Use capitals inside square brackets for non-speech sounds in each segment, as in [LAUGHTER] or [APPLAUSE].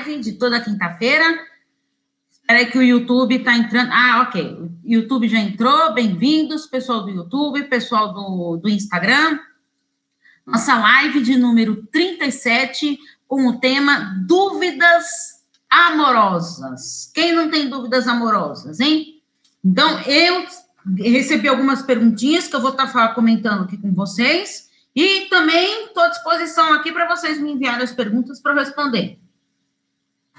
live de toda quinta-feira. Espera que o YouTube está entrando. Ah, ok. YouTube já entrou. Bem-vindos, pessoal do YouTube, pessoal do, do Instagram. Nossa live de número 37, com o tema Dúvidas Amorosas. Quem não tem dúvidas amorosas, hein? Então, eu recebi algumas perguntinhas que eu vou estar tá comentando aqui com vocês. E também estou à disposição aqui para vocês me enviarem as perguntas para responder.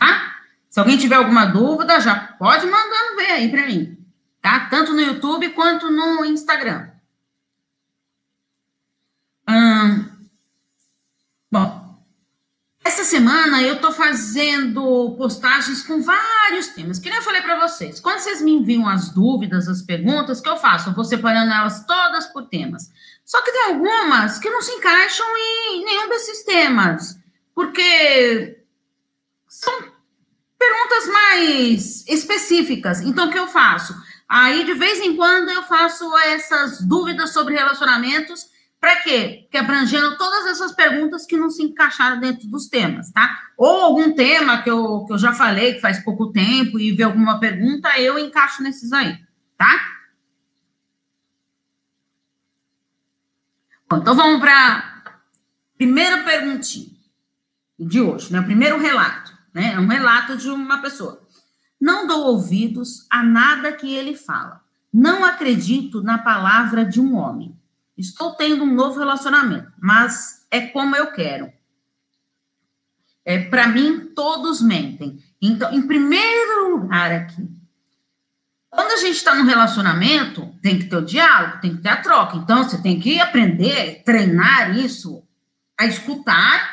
Tá? Se alguém tiver alguma dúvida, já pode mandando ver aí para mim. Tá? Tanto no YouTube quanto no Instagram. Hum, bom, essa semana eu estou fazendo postagens com vários temas. Que nem eu falei para vocês. Quando vocês me enviam as dúvidas, as perguntas, que eu faço? Eu vou separando elas todas por temas. Só que tem algumas que não se encaixam em nenhum desses temas, porque são perguntas mais específicas. Então, o que eu faço? Aí, de vez em quando, eu faço essas dúvidas sobre relacionamentos. Para quê? Que abrangendo todas essas perguntas que não se encaixaram dentro dos temas, tá? Ou algum tema que eu, que eu já falei, que faz pouco tempo, e vê alguma pergunta, eu encaixo nesses aí, tá? Então vamos para primeira perguntinha de hoje, né? O primeiro relato, né? É um relato de uma pessoa. Não dou ouvidos a nada que ele fala. Não acredito na palavra de um homem. Estou tendo um novo relacionamento, mas é como eu quero. É, para mim, todos mentem. Então, em primeiro lugar aqui, quando a gente está no relacionamento, tem que ter o diálogo, tem que ter a troca. Então, você tem que aprender, treinar isso, a escutar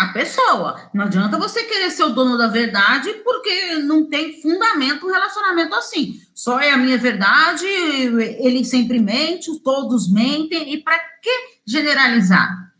a pessoa. Não adianta você querer ser o dono da verdade, porque não tem fundamento um relacionamento assim. Só é a minha verdade, ele sempre mente, todos mentem, e para que generalizar?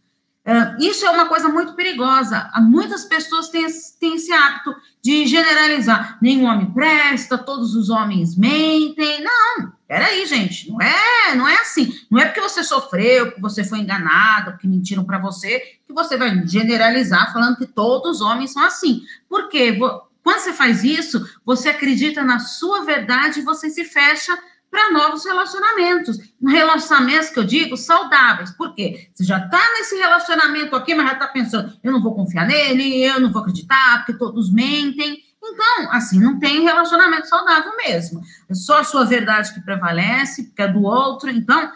É, isso é uma coisa muito perigosa. Muitas pessoas têm, têm esse hábito de generalizar. Nenhum homem presta, todos os homens mentem. Não, peraí, gente. Não é, não é assim. Não é porque você sofreu, que você foi enganado, que mentiram para você, que você vai generalizar falando que todos os homens são assim. Por quê? Quando você faz isso, você acredita na sua verdade e você se fecha para novos relacionamentos. Relacionamentos que eu digo saudáveis. Por quê? Você já está nesse relacionamento aqui, mas já está pensando, eu não vou confiar nele, eu não vou acreditar, porque todos mentem. Então, assim, não tem relacionamento saudável mesmo. É só a sua verdade que prevalece, porque é do outro. Então,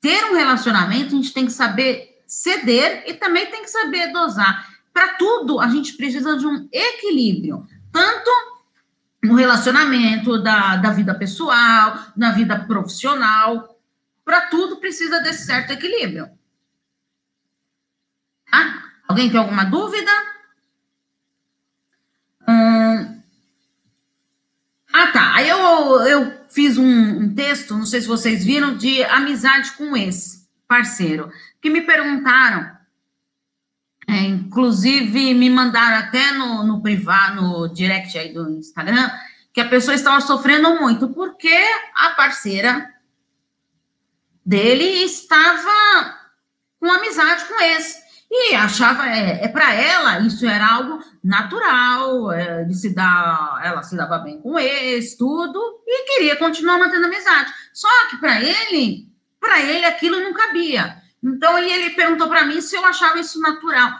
ter um relacionamento, a gente tem que saber ceder e também tem que saber dosar. Para tudo, a gente precisa de um equilíbrio. Tanto no relacionamento, da, da vida pessoal, na vida profissional. Para tudo precisa desse certo equilíbrio. Ah, alguém tem alguma dúvida? Aí eu, eu fiz um, um, texto, não sei se vocês viram, de amizade com esse parceiro, que me perguntaram é, inclusive, me mandaram até no, no privado, no direct aí do Instagram, que a pessoa estava sofrendo muito, porque a parceira dele estava com amizade com esse. E achava, é, é para ela, isso era algo natural, é, de se dar, ela se dava bem com esse, tudo, e queria continuar mantendo amizade. Só que para ele, para ele aquilo não cabia. Então, ele perguntou para mim se eu achava isso natural.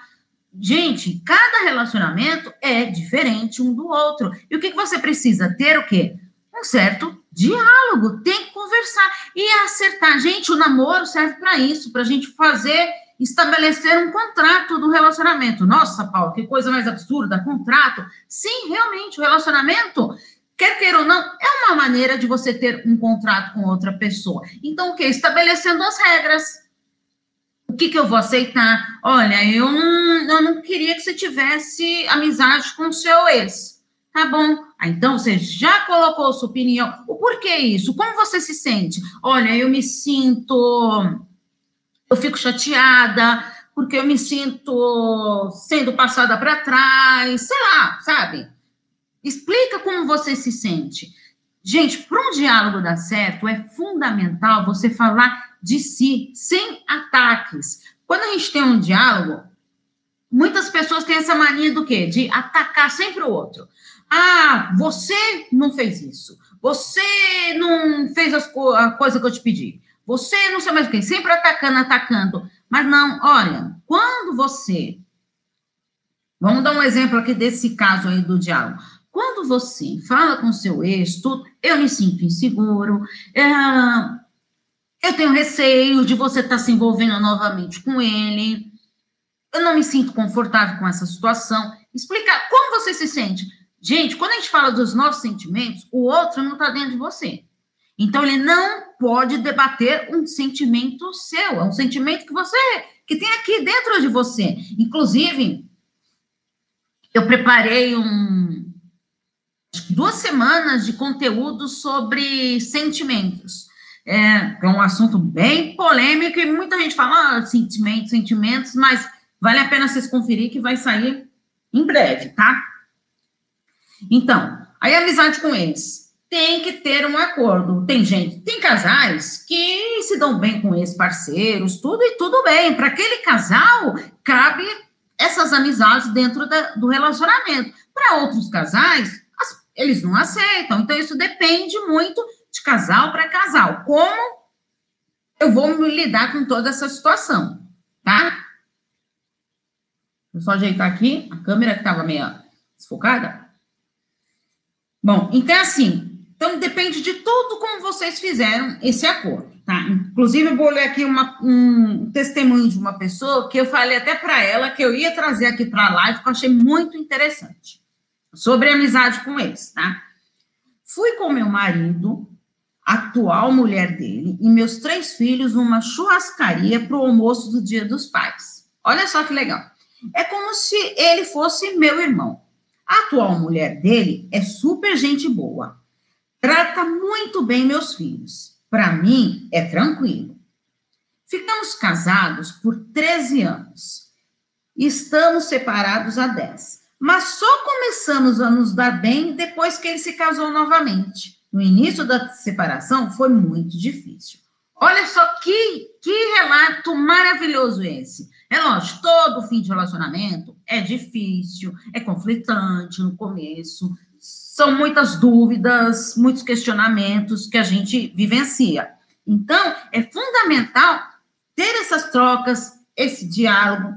Gente, cada relacionamento é diferente um do outro. E o que, que você precisa ter? O quê? Um certo diálogo. Tem que conversar e acertar. Gente, o namoro serve para isso, para a gente fazer, estabelecer um contrato do relacionamento. Nossa, Paulo, que coisa mais absurda, contrato. Sim, realmente, o relacionamento quer queira ou não, é uma maneira de você ter um contrato com outra pessoa. Então, o que? Estabelecendo as regras. O que, que eu vou aceitar? Olha, eu não, eu não queria que você tivesse amizade com o seu ex. Tá bom. Ah, então você já colocou sua opinião. O porquê isso? Como você se sente? Olha, eu me sinto. Eu fico chateada, porque eu me sinto sendo passada para trás, sei lá, sabe? Explica como você se sente. Gente, para um diálogo dar certo, é fundamental você falar de si, sem ataques. Quando a gente tem um diálogo, muitas pessoas têm essa mania do quê? De atacar sempre o outro. Ah, você não fez isso. Você não fez as co a coisa que eu te pedi. Você não sei mais o que. Sempre atacando, atacando. Mas não, olha, quando você. Vamos dar um exemplo aqui desse caso aí do diálogo. Quando você fala com seu ex, tudo, eu me sinto inseguro, é, eu tenho receio de você estar tá se envolvendo novamente com ele, eu não me sinto confortável com essa situação. Explicar como você se sente. Gente, quando a gente fala dos nossos sentimentos, o outro não está dentro de você. Então, ele não pode debater um sentimento seu, é um sentimento que você, que tem aqui dentro de você. Inclusive, eu preparei um, duas semanas de conteúdo sobre sentimentos. É, é um assunto bem polêmico e muita gente fala ah, sentimentos, sentimentos, mas vale a pena vocês conferir que vai sair em breve, tá? Então, aí amizade com eles. Tem que ter um acordo. Tem gente, tem casais que se dão bem com ex-parceiros, tudo e tudo bem. Para aquele casal, cabe essas amizades dentro da, do relacionamento. Para outros casais, as, eles não aceitam. Então, isso depende muito de casal para casal. Como eu vou me lidar com toda essa situação, tá? Vou só ajeitar aqui a câmera que estava meio desfocada. Bom, então assim, então depende de tudo como vocês fizeram esse acordo, tá? Inclusive, eu vou ler aqui uma, um testemunho de uma pessoa que eu falei até para ela que eu ia trazer aqui para a live, que eu achei muito interessante, sobre amizade com eles, tá? Fui com meu marido, atual mulher dele, e meus três filhos numa churrascaria para o almoço do Dia dos Pais. Olha só que legal. É como se ele fosse meu irmão. A atual mulher dele é super gente boa. Trata muito bem meus filhos. Para mim, é tranquilo. Ficamos casados por 13 anos. Estamos separados há 10. Mas só começamos a nos dar bem depois que ele se casou novamente. No início da separação foi muito difícil. Olha só que, que relato maravilhoso esse. É lógico, todo fim de relacionamento é difícil, é conflitante no começo, são muitas dúvidas, muitos questionamentos que a gente vivencia. Então, é fundamental ter essas trocas, esse diálogo,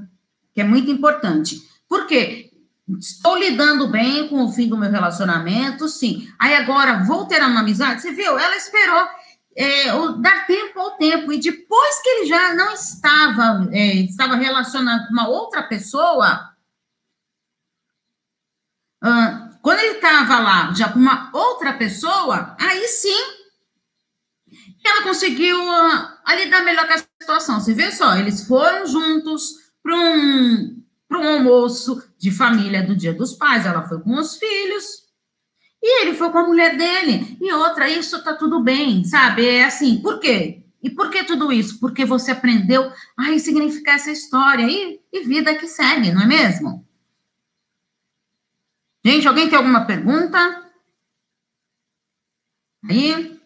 que é muito importante. Por quê? Estou lidando bem com o fim do meu relacionamento, sim. Aí agora vou ter uma amizade. Você viu? Ela esperou é, dar tempo ao tempo. E depois que ele já não estava, é, estava relacionado com uma outra pessoa, ah, quando ele estava lá já com uma outra pessoa, aí sim ela conseguiu uh, lidar melhor com a situação. Você vê só, eles foram juntos para um, um almoço de família do Dia dos Pais. Ela foi com os filhos e ele foi com a mulher dele. E outra, isso tá tudo bem, sabe? É assim, por quê? E por que tudo isso? Porque você aprendeu a ressignificar essa história e, e vida que segue, não é mesmo? Gente, alguém tem alguma pergunta? Aí?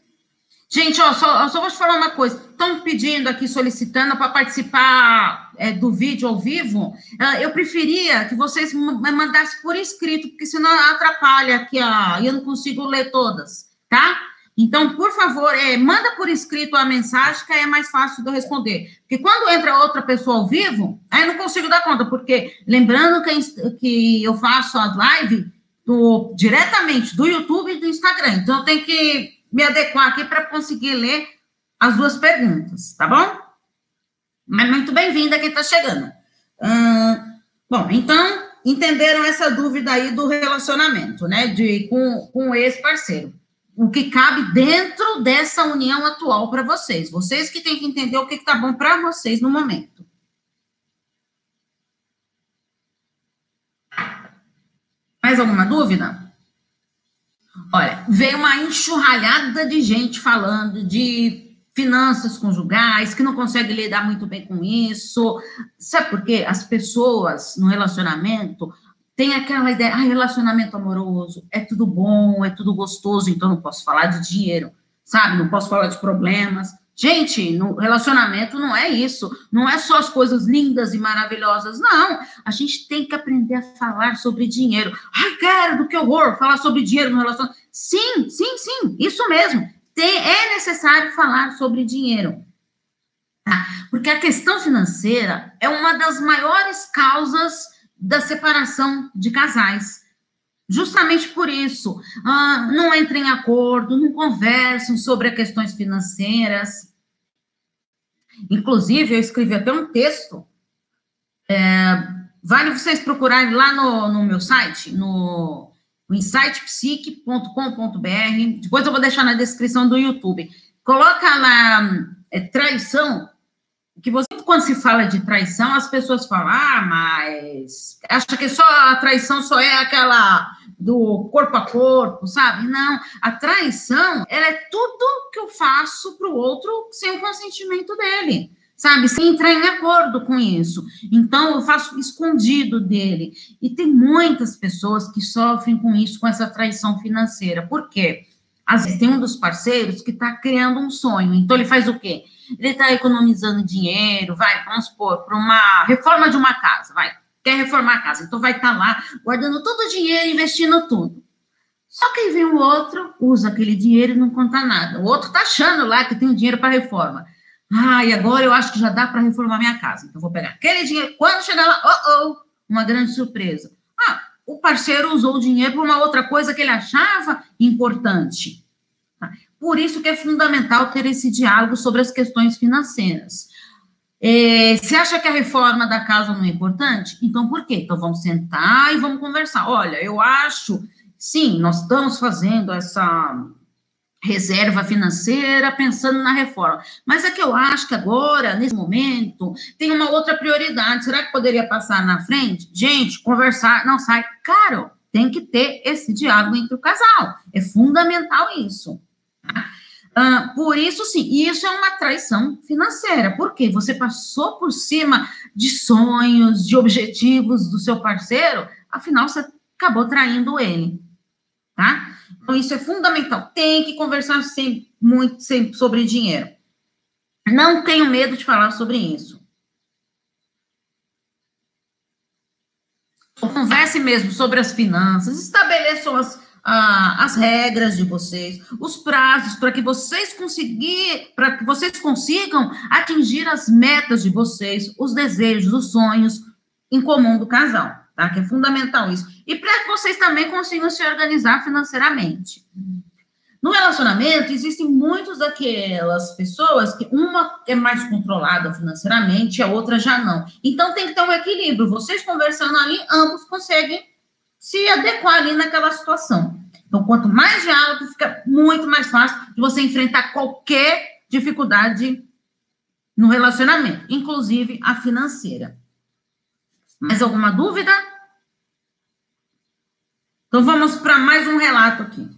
Gente, ó, só, só vou te falar uma coisa. Estão pedindo aqui, solicitando para participar é, do vídeo ao vivo. Uh, eu preferia que vocês me mandassem por escrito, porque senão atrapalha aqui, a, eu não consigo ler todas, tá? Então, por favor, é, manda por escrito a mensagem, que aí é mais fácil de eu responder. Porque quando entra outra pessoa ao vivo, aí eu não consigo dar conta, porque lembrando que, que eu faço as lives do, diretamente do YouTube e do Instagram. Então, eu tenho que me adequar aqui para conseguir ler as duas perguntas, tá bom? Mas muito bem-vinda quem está chegando. Hum, bom, então, entenderam essa dúvida aí do relacionamento, né? De, com, com o ex-parceiro. O que cabe dentro dessa união atual para vocês. Vocês que têm que entender o que está bom para vocês no momento. Mais alguma dúvida? Olha, veio uma enxurralhada de gente falando de finanças conjugais, que não consegue lidar muito bem com isso. Sabe por quê? As pessoas no relacionamento têm aquela ideia, ah, relacionamento amoroso, é tudo bom, é tudo gostoso, então não posso falar de dinheiro, sabe? Não posso falar de problemas. Gente, no relacionamento não é isso. Não é só as coisas lindas e maravilhosas. Não. A gente tem que aprender a falar sobre dinheiro. Ai, cara, do que horror falar sobre dinheiro no relacionamento. Sim, sim, sim. Isso mesmo. Tem, é necessário falar sobre dinheiro. Tá? Porque a questão financeira é uma das maiores causas da separação de casais. Justamente por isso, ah, não entrem em acordo, não conversam sobre questões financeiras. Inclusive, eu escrevi até um texto. É, vale vocês procurarem lá no, no meu site, no insightpsique.com.br. Depois eu vou deixar na descrição do YouTube. Coloca lá é, traição, que você, quando se fala de traição, as pessoas falam, ah, mas acha que só a traição só é aquela do corpo a corpo, sabe? Não, a traição, ela é tudo que eu faço para o outro sem o consentimento dele, sabe? Sem entrar em acordo com isso. Então, eu faço escondido dele. E tem muitas pessoas que sofrem com isso, com essa traição financeira. Por quê? Às vezes tem um dos parceiros que está criando um sonho. Então, ele faz o quê? Ele está economizando dinheiro, vai, vamos supor, para uma reforma de uma casa, vai quer reformar a casa, então vai estar tá lá guardando todo o dinheiro, investindo tudo. Só que aí vem o outro, usa aquele dinheiro e não conta nada. O outro tá achando lá que tem dinheiro para reforma. Ah, e agora eu acho que já dá para reformar minha casa. Então vou pegar aquele dinheiro. Quando chegar lá, oh, oh, uma grande surpresa. Ah, o parceiro usou o dinheiro para uma outra coisa que ele achava importante. Por isso que é fundamental ter esse diálogo sobre as questões financeiras. É, você acha que a reforma da casa não é importante? Então, por quê? Então, vamos sentar e vamos conversar. Olha, eu acho, sim, nós estamos fazendo essa reserva financeira pensando na reforma. Mas é que eu acho que agora, nesse momento, tem uma outra prioridade. Será que poderia passar na frente? Gente, conversar, não sai caro. Tem que ter esse diálogo entre o casal. É fundamental isso. Uh, por isso, sim, isso é uma traição financeira, porque você passou por cima de sonhos, de objetivos do seu parceiro, afinal, você acabou traindo ele, tá? Então, isso é fundamental. Tem que conversar sempre, muito sempre sobre dinheiro. Não tenho medo de falar sobre isso. Converse mesmo sobre as finanças, estabeleçam as ah, as regras de vocês, os prazos para que vocês para que vocês consigam atingir as metas de vocês, os desejos, os sonhos em comum do casal, tá? Que é fundamental isso. E para que vocês também consigam se organizar financeiramente. No relacionamento, existem muitas daquelas pessoas que uma é mais controlada financeiramente, a outra já não. Então tem que ter um equilíbrio. Vocês conversando ali, ambos conseguem se adequar ali naquela situação. Então, quanto mais diálogo, fica muito mais fácil de você enfrentar qualquer dificuldade no relacionamento, inclusive a financeira. Mais alguma dúvida? Então, vamos para mais um relato aqui.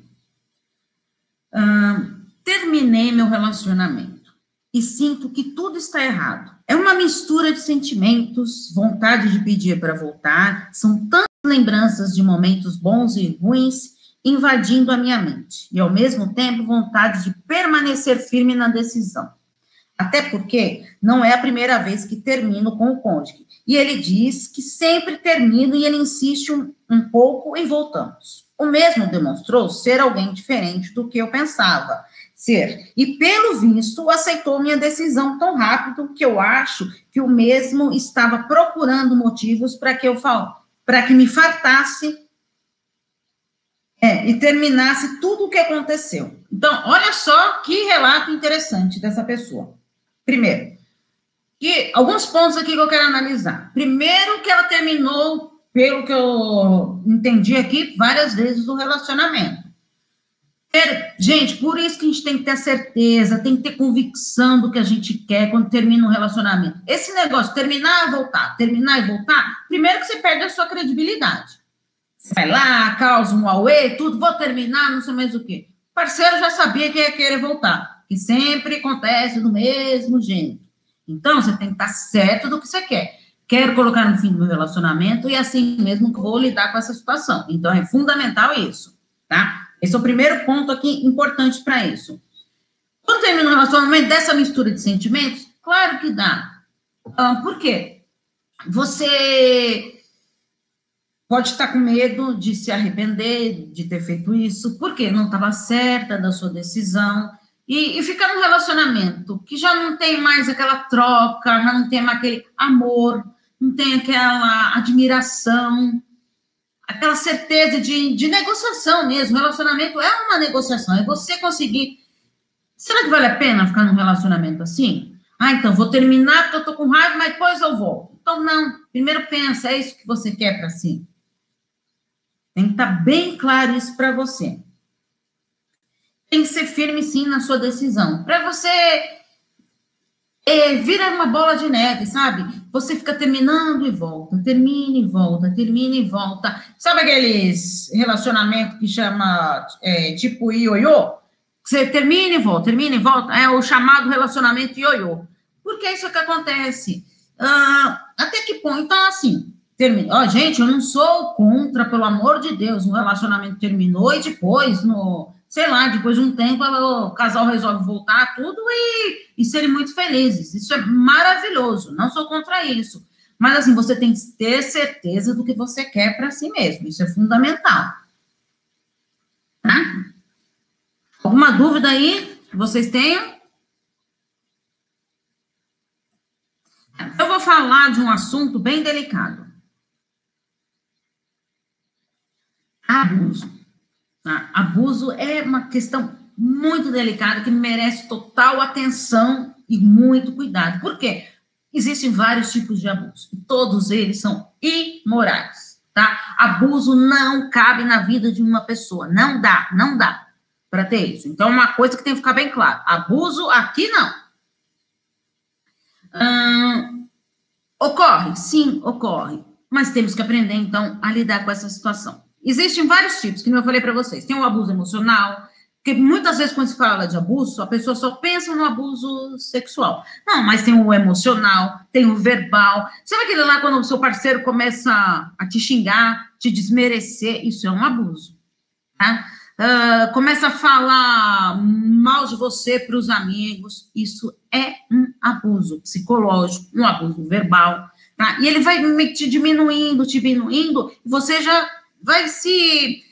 Terminei meu relacionamento e sinto que tudo está errado. É uma mistura de sentimentos, vontade de pedir para voltar, são tantos lembranças de momentos bons e ruins invadindo a minha mente, e ao mesmo tempo vontade de permanecer firme na decisão. Até porque não é a primeira vez que termino com o cônjuge. E ele diz que sempre termino e ele insiste um, um pouco e voltamos. O mesmo demonstrou ser alguém diferente do que eu pensava ser. E, pelo visto, aceitou minha decisão tão rápido que eu acho que o mesmo estava procurando motivos para que eu falasse para que me fartasse é, e terminasse tudo o que aconteceu. Então, olha só que relato interessante dessa pessoa. Primeiro, que alguns pontos aqui que eu quero analisar. Primeiro, que ela terminou, pelo que eu entendi aqui, várias vezes o relacionamento. Gente, por isso que a gente tem que ter certeza, tem que ter convicção do que a gente quer quando termina um relacionamento. Esse negócio, terminar e voltar, terminar e voltar, primeiro que você perde a sua credibilidade. Você vai lá, causa um auê, tudo, vou terminar, não sei mais o quê. O parceiro já sabia que ia querer voltar, que sempre acontece do mesmo jeito. Então, você tem que estar certo do que você quer. Quero colocar no fim do meu relacionamento e assim mesmo vou lidar com essa situação. Então, é fundamental isso, tá? Esse é o primeiro ponto aqui importante para isso. Quando termina um relacionamento dessa mistura de sentimentos, claro que dá. Ah, por quê? Você pode estar com medo de se arrepender de ter feito isso, porque não estava certa da sua decisão, e, e ficar num relacionamento que já não tem mais aquela troca, já não tem mais aquele amor, não tem aquela admiração, aquela certeza de, de negociação mesmo. Relacionamento é uma negociação, é você conseguir. Será que vale a pena ficar num relacionamento assim? Ah, então vou terminar porque eu tô com raiva, mas depois eu volto. Então, não. Primeiro pensa, é isso que você quer para si? Tem que estar tá bem claro isso para você. Tem que ser firme, sim, na sua decisão. Para você é, vira uma bola de neve, sabe? Você fica terminando e volta, termina e volta, termina e volta. Sabe aqueles relacionamentos que chama é, tipo ioiô? Você termina e volta, termina e volta. É o chamado relacionamento ioiô. Porque é isso que acontece. Ah, até que ponto? Então, assim, termina. Ó, gente, eu não sou contra, pelo amor de Deus, um relacionamento terminou e depois, no sei lá, depois de um tempo, o casal resolve voltar tudo e, e serem muito felizes. Isso é maravilhoso, não sou contra isso. Mas, assim, você tem que ter certeza do que você quer para si mesmo. Isso é fundamental. Tá? Alguma dúvida aí que vocês tenham? Eu vou falar de um assunto bem delicado. Abuso. Tá? Abuso é uma questão muito delicada que merece total atenção e muito cuidado. Por quê? Existem vários tipos de abuso e todos eles são imorais, tá? Abuso não cabe na vida de uma pessoa, não dá, não dá para ter isso. Então, uma coisa que tem que ficar bem claro: abuso aqui não. Hum, ocorre, sim, ocorre, mas temos que aprender então a lidar com essa situação. Existem vários tipos, que eu falei para vocês. Tem o abuso emocional, que muitas vezes quando se fala de abuso, a pessoa só pensa no abuso sexual. Não, mas tem o emocional, tem o verbal. Sabe aquele lá quando o seu parceiro começa a te xingar, te desmerecer? Isso é um abuso, tá? Uh, começa a falar mal de você para os amigos, isso é um abuso psicológico, um abuso verbal, tá? E ele vai te diminuindo, te diminuindo, e você já vai se.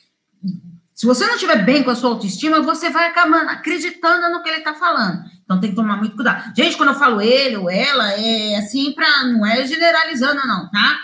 Se você não estiver bem com a sua autoestima, você vai acabar acreditando no que ele está falando. Então tem que tomar muito cuidado. Gente, quando eu falo ele ou ela, é assim para. Não é generalizando, não, tá?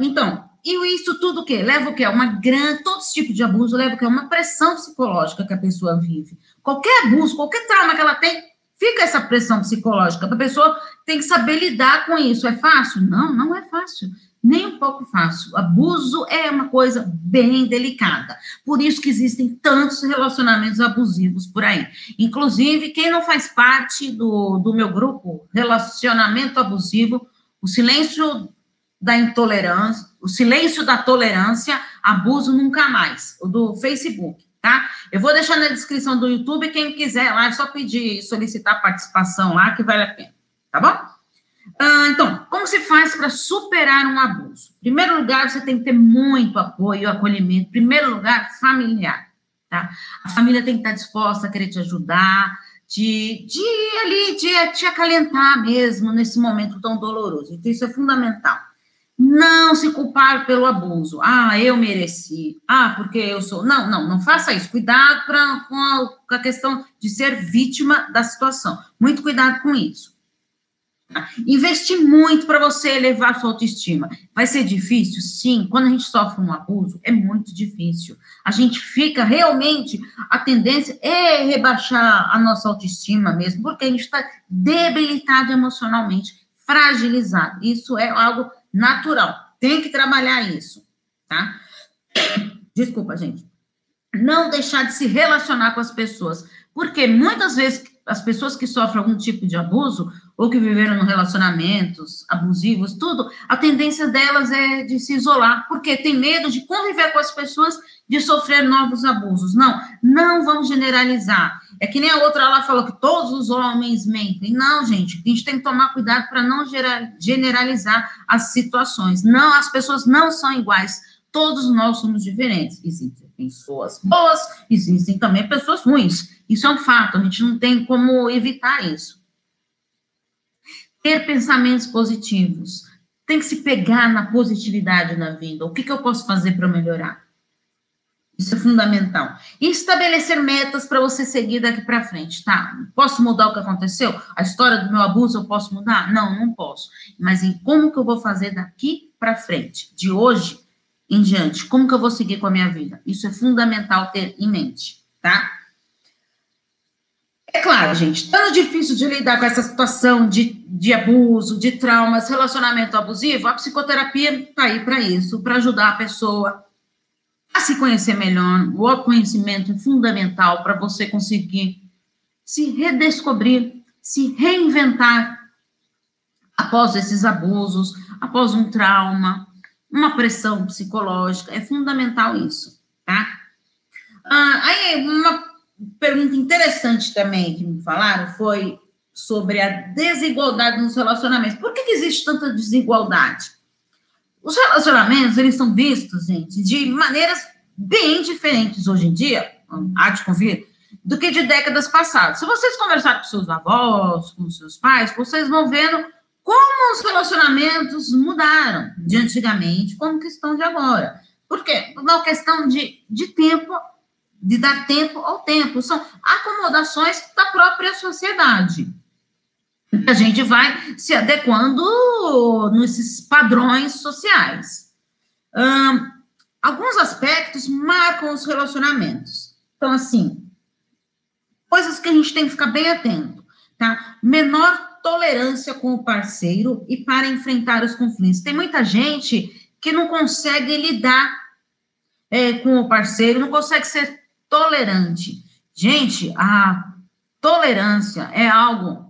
então, e isso tudo o quê? Leva o quê? Uma grande. Todo esse tipo de abuso leva o quê? Uma pressão psicológica que a pessoa vive. Qualquer abuso, qualquer trauma que ela tem, fica essa pressão psicológica. A pessoa tem que saber lidar com isso. É fácil? Não, não é fácil nem um pouco fácil. Abuso é uma coisa bem delicada. Por isso que existem tantos relacionamentos abusivos por aí. Inclusive, quem não faz parte do, do meu grupo Relacionamento Abusivo, o silêncio da intolerância, o silêncio da tolerância, abuso nunca mais, o do Facebook, tá? Eu vou deixar na descrição do YouTube, quem quiser lá, é só pedir, solicitar participação lá, que vale a pena, tá bom? Ah, então, como se faz para superar um abuso? Em primeiro lugar, você tem que ter muito apoio, acolhimento. Em primeiro lugar, familiar. Tá? A família tem que estar disposta a querer te ajudar, de, ali, de te acalentar mesmo nesse momento tão doloroso. Então, isso é fundamental. Não se culpar pelo abuso. Ah, eu mereci. Ah, porque eu sou. Não, não, não faça isso. Cuidado pra, com, a, com a questão de ser vítima da situação. Muito cuidado com isso. Investir muito para você elevar sua autoestima. Vai ser difícil? Sim. Quando a gente sofre um abuso, é muito difícil. A gente fica realmente, a tendência é rebaixar a nossa autoestima mesmo, porque a gente está debilitado emocionalmente, fragilizado. Isso é algo natural. Tem que trabalhar isso, tá? [COUGHS] Desculpa, gente. Não deixar de se relacionar com as pessoas. Porque muitas vezes as pessoas que sofrem algum tipo de abuso ou que viveram em relacionamentos abusivos, tudo, a tendência delas é de se isolar, porque tem medo de conviver com as pessoas, de sofrer novos abusos. Não, não vamos generalizar. É que nem a outra lá falou que todos os homens mentem. Não, gente, a gente tem que tomar cuidado para não generalizar as situações. Não, as pessoas não são iguais. Todos nós somos diferentes. Existe pessoas boas, existem também pessoas ruins. Isso é um fato, a gente não tem como evitar isso. Ter pensamentos positivos. Tem que se pegar na positividade na vida. O que, que eu posso fazer para melhorar? Isso é fundamental. E estabelecer metas para você seguir daqui para frente, tá? Posso mudar o que aconteceu? A história do meu abuso eu posso mudar? Não, não posso. Mas em como que eu vou fazer daqui para frente, de hoje em diante, como que eu vou seguir com a minha vida? Isso é fundamental ter em mente, tá? É claro, gente, tão difícil de lidar com essa situação de, de abuso, de traumas, relacionamento abusivo, a psicoterapia está aí para isso, para ajudar a pessoa a se conhecer melhor. O autoconhecimento é fundamental para você conseguir se redescobrir, se reinventar após esses abusos, após um trauma, uma pressão psicológica. É fundamental isso, tá? Ah, aí, uma pergunta interessante também que me falaram foi sobre a desigualdade nos relacionamentos. Por que, que existe tanta desigualdade? Os relacionamentos, eles são vistos, gente, de maneiras bem diferentes hoje em dia, há de convir, do que de décadas passadas. Se vocês conversarem com seus avós, com seus pais, vocês vão vendo como os relacionamentos mudaram de antigamente, como que estão de agora. Por quê? Uma questão de, de tempo, de dar tempo ao tempo. São acomodações da própria sociedade a gente vai se adequando nesses padrões sociais. Alguns aspectos marcam os relacionamentos. Então, assim, coisas que a gente tem que ficar bem atento, tá? Menor tolerância com o parceiro e para enfrentar os conflitos. Tem muita gente que não consegue lidar é, com o parceiro, não consegue ser tolerante. Gente, a tolerância é algo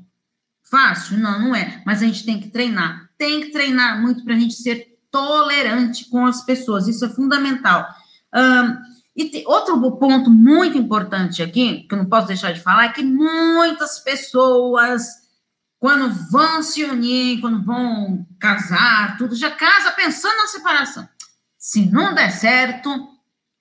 Fácil? Não, não é. Mas a gente tem que treinar. Tem que treinar muito para a gente ser tolerante com as pessoas. Isso é fundamental. Um, e tem, outro ponto muito importante aqui, que eu não posso deixar de falar, é que muitas pessoas, quando vão se unir, quando vão casar, tudo, já casa pensando na separação. Se não der certo,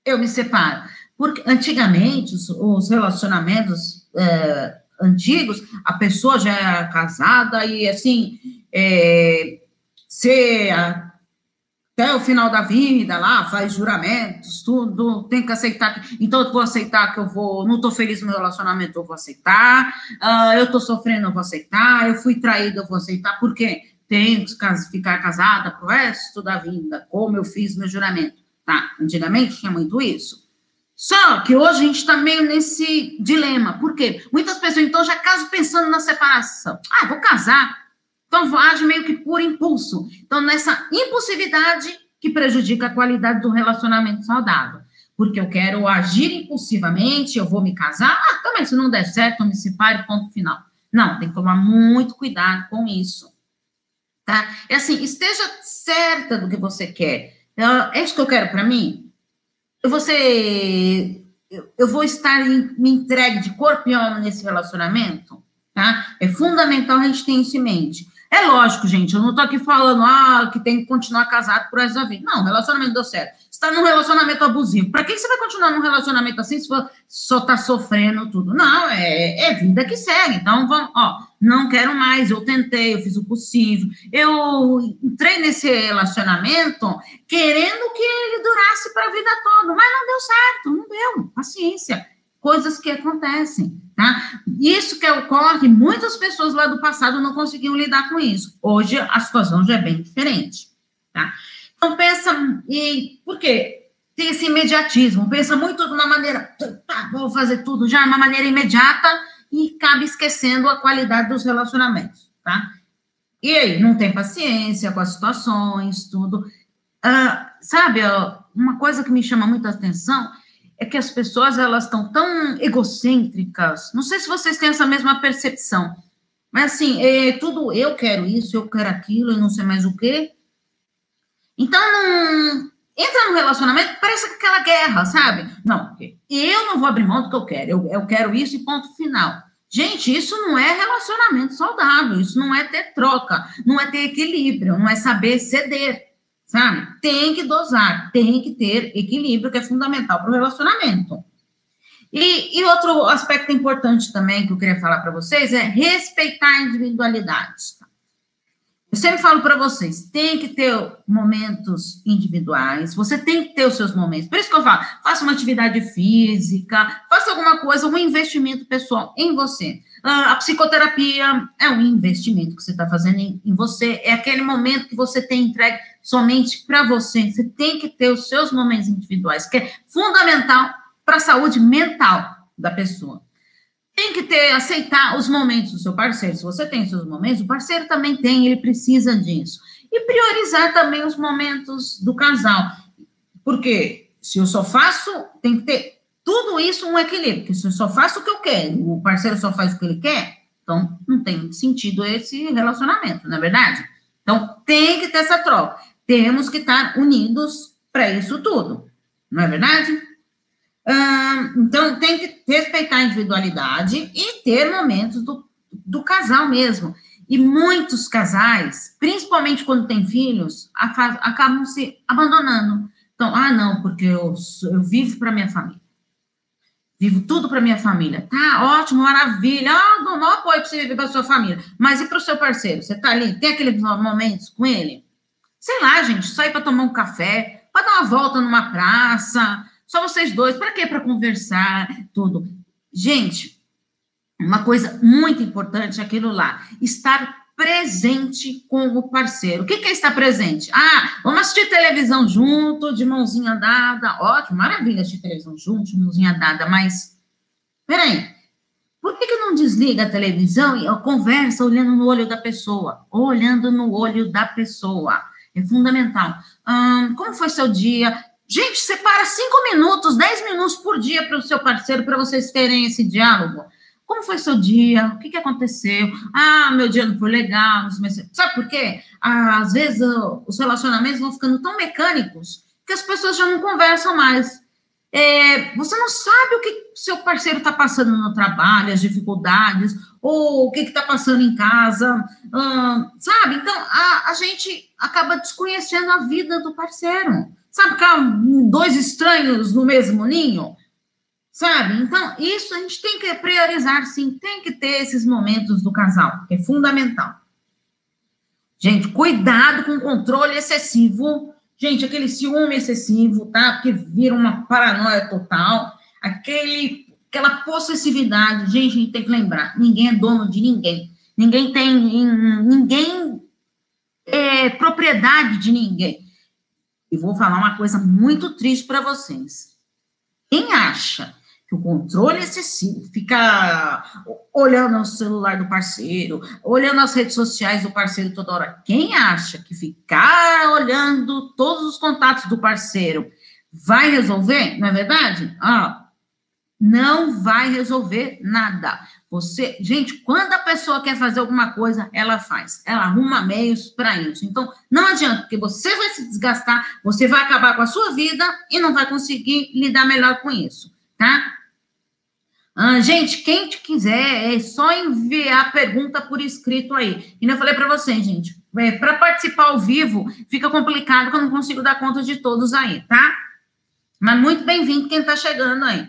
eu me separo. Porque antigamente os, os relacionamentos. É, antigos, a pessoa já era casada e, assim, é, ser até o final da vida lá, faz juramentos, tudo, tem que aceitar. Que, então, eu vou aceitar que eu vou, não estou feliz no meu relacionamento, eu vou aceitar. Uh, eu estou sofrendo, eu vou aceitar. Eu fui traída, eu vou aceitar. Por quê? Tenho que ficar casada pro resto da vida, como eu fiz meu juramento. Tá, antigamente tinha muito isso. Só que hoje a gente está meio nesse dilema. Por quê? Muitas pessoas, então, já casam pensando na separação. Ah, vou casar. Então, age meio que por impulso. Então, nessa impulsividade que prejudica a qualidade do relacionamento saudável. Porque eu quero agir impulsivamente, eu vou me casar. Ah, também, se não der certo, eu me separe, ponto final. Não, tem que tomar muito cuidado com isso. Tá? É assim, esteja certa do que você quer. É isso que eu quero para mim? Você eu vou estar me entregue de corpo e alma nesse relacionamento, tá? É fundamental a gente ter isso em mente. É lógico, gente, eu não tô aqui falando ah, que tem que continuar casado por essa vida. Não, relacionamento deu certo. Você tá num relacionamento abusivo. Para que você vai continuar num relacionamento assim se for, só tá sofrendo tudo? Não, é, é vida que segue. Então, vamos, ó, não quero mais, eu tentei, eu fiz o possível. Eu entrei nesse relacionamento querendo que ele durasse para a vida toda, mas não deu certo, não deu. Paciência. Coisas que acontecem. Tá? Isso que ocorre, muitas pessoas lá do passado não conseguiam lidar com isso. Hoje a situação já é bem diferente. Tá? Então pensa, e por quê? Tem esse imediatismo, pensa muito de uma maneira, tá, vou fazer tudo já de uma maneira imediata e acaba esquecendo a qualidade dos relacionamentos, tá? E aí, não tem paciência com as situações, tudo. Uh, sabe, uma coisa que me chama muita atenção é que as pessoas elas estão tão egocêntricas. Não sei se vocês têm essa mesma percepção, mas assim, é tudo eu quero isso, eu quero aquilo e não sei mais o quê. Então, entra no relacionamento, parece aquela guerra, sabe? Não, eu não vou abrir mão do que eu quero, eu, eu quero isso e ponto final. Gente, isso não é relacionamento saudável, isso não é ter troca, não é ter equilíbrio, não é saber ceder sabe? Tem que dosar, tem que ter equilíbrio, que é fundamental para o relacionamento. E, e, outro aspecto importante também que eu queria falar para vocês é respeitar a individualidade. Eu sempre falo para vocês, tem que ter momentos individuais, você tem que ter os seus momentos. Por isso que eu falo, faça uma atividade física, faça alguma coisa, um investimento pessoal em você. Ah, a psicoterapia é um investimento que você está fazendo em, em, você, é aquele momento que você tem entregue somente para você. Você tem que ter os seus momentos individuais, que é fundamental para a saúde mental da pessoa. Tem que ter, aceitar os momentos do seu parceiro. Se você tem seus momentos, o parceiro também tem, ele precisa disso. E priorizar também os momentos do casal. Porque se eu só faço, tem que ter tudo isso um equilíbrio. Porque se eu só faço o que eu quero, o parceiro só faz o que ele quer, então não tem sentido esse relacionamento, não é verdade? Então tem que ter essa troca. Temos que estar unidos para isso tudo, não é verdade? Então, tem que respeitar a individualidade e ter momentos do, do casal mesmo. E muitos casais, principalmente quando tem filhos, acabam se abandonando. Então, ah, não, porque eu, eu vivo para minha família. Vivo tudo para minha família. Tá ótimo, maravilha. Ah, dou maior apoio para você viver para sua família. Mas e para o seu parceiro? Você tá ali, tem aqueles momentos com ele? Sei lá, gente, sair para tomar um café, para dar uma volta numa praça, só vocês dois, para quê? Para conversar, tudo. Gente, uma coisa muito importante é aquilo lá, estar presente com o parceiro. O que, que é estar presente? Ah, vamos assistir televisão junto, de mãozinha dada. Ótimo, maravilha assistir televisão junto, de mãozinha dada, mas peraí, por que, que não desliga a televisão e conversa olhando no olho da pessoa? Olhando no olho da pessoa. É fundamental. Hum, como foi seu dia? Gente, separa cinco minutos, dez minutos por dia para o seu parceiro, para vocês terem esse diálogo. Como foi seu dia? O que, que aconteceu? Ah, meu dia não foi legal. Não Sabe por quê? às vezes os relacionamentos vão ficando tão mecânicos que as pessoas já não conversam mais. É, você não sabe o que seu parceiro está passando no trabalho, as dificuldades, ou o que está passando em casa, hum, sabe? Então, a, a gente acaba desconhecendo a vida do parceiro. Sabe ficar dois estranhos no mesmo ninho? Sabe? Então, isso a gente tem que priorizar, sim, tem que ter esses momentos do casal, que é fundamental. Gente, cuidado com o controle excessivo. Gente, aquele ciúme excessivo, tá? Porque vira uma paranoia total. Aquele, aquela possessividade. Gente, a gente tem que lembrar: ninguém é dono de ninguém. Ninguém tem. Ninguém é propriedade de ninguém. E vou falar uma coisa muito triste para vocês. Quem acha que o controle excessivo, fica olhando o celular do parceiro, olhando as redes sociais do parceiro toda hora, quem acha que ficar olhando todos os contatos do parceiro vai resolver, não é verdade? Ah, não vai resolver nada. Você, gente, quando a pessoa quer fazer alguma coisa, ela faz. Ela arruma meios para isso. Então, não adianta, porque você vai se desgastar, você vai acabar com a sua vida e não vai conseguir lidar melhor com isso, tá? Ah, gente, quem te quiser, é só enviar a pergunta por escrito aí. E eu falei para vocês, gente, é, para participar ao vivo fica complicado, que eu não consigo dar conta de todos aí, tá? Mas muito bem-vindo quem está chegando aí.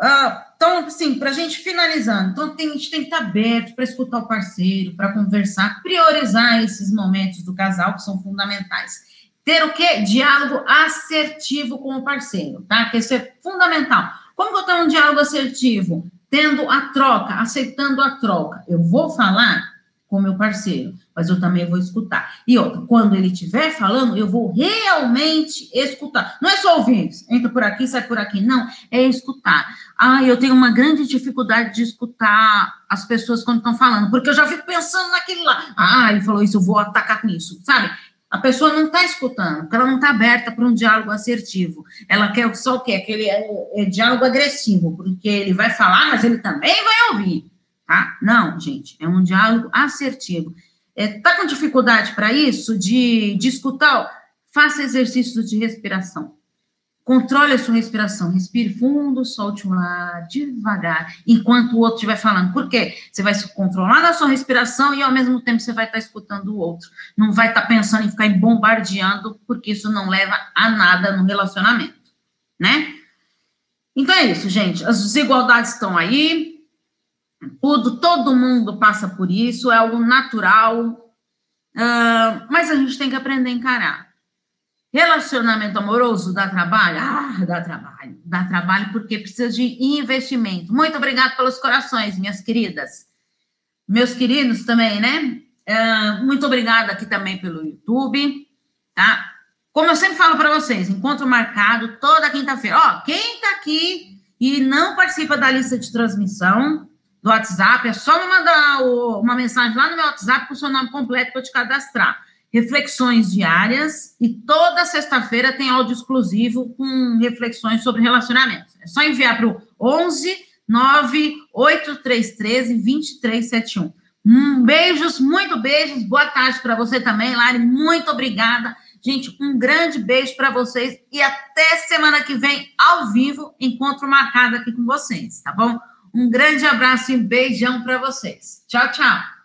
Uh, então, assim, para a gente finalizando, então tem, a gente tem que estar tá aberto para escutar o parceiro, para conversar, priorizar esses momentos do casal que são fundamentais. Ter o quê? Diálogo assertivo com o parceiro, tá? Que isso é fundamental. Como que eu tenho um diálogo assertivo? Tendo a troca, aceitando a troca. Eu vou falar com meu parceiro, mas eu também vou escutar. E outra, quando ele estiver falando, eu vou realmente escutar. Não é só ouvir, entra por aqui, sai por aqui. Não, é escutar. Ah, eu tenho uma grande dificuldade de escutar as pessoas quando estão falando, porque eu já fico pensando naquilo lá. Ah, ele falou isso, eu vou atacar com isso, sabe? A pessoa não está escutando, porque ela não está aberta para um diálogo assertivo. Ela quer só o quê? Aquele é, é diálogo agressivo, porque ele vai falar, mas ele também vai ouvir tá? Não, gente, é um diálogo assertivo. É, tá com dificuldade para isso, de, de escutar? Faça exercícios de respiração. Controle a sua respiração. Respire fundo, solte o ar devagar, enquanto o outro estiver falando. Por quê? Você vai se controlar na sua respiração e, ao mesmo tempo, você vai estar escutando o outro. Não vai estar pensando em ficar bombardeando, porque isso não leva a nada no relacionamento, né? Então é isso, gente. As desigualdades estão aí. Tudo, todo mundo passa por isso, é algo natural. Uh, mas a gente tem que aprender a encarar. Relacionamento amoroso dá trabalho? Ah, dá trabalho. Dá trabalho porque precisa de investimento. Muito obrigada pelos corações, minhas queridas. Meus queridos também, né? Uh, muito obrigada aqui também pelo YouTube, tá? Como eu sempre falo para vocês, encontro marcado toda quinta-feira. Ó, quem tá aqui e não participa da lista de transmissão do WhatsApp, é só me mandar o, uma mensagem lá no meu WhatsApp com o seu nome completo para eu te cadastrar reflexões diárias e toda sexta-feira tem áudio exclusivo com reflexões sobre relacionamentos. É só enviar para o 11 98313 2371. Um, beijos, muito beijos. Boa tarde para você também, Lari. Muito obrigada. Gente, um grande beijo para vocês e até semana que vem, ao vivo, encontro marcado aqui com vocês, tá bom? Um grande abraço e beijão para vocês. Tchau, tchau.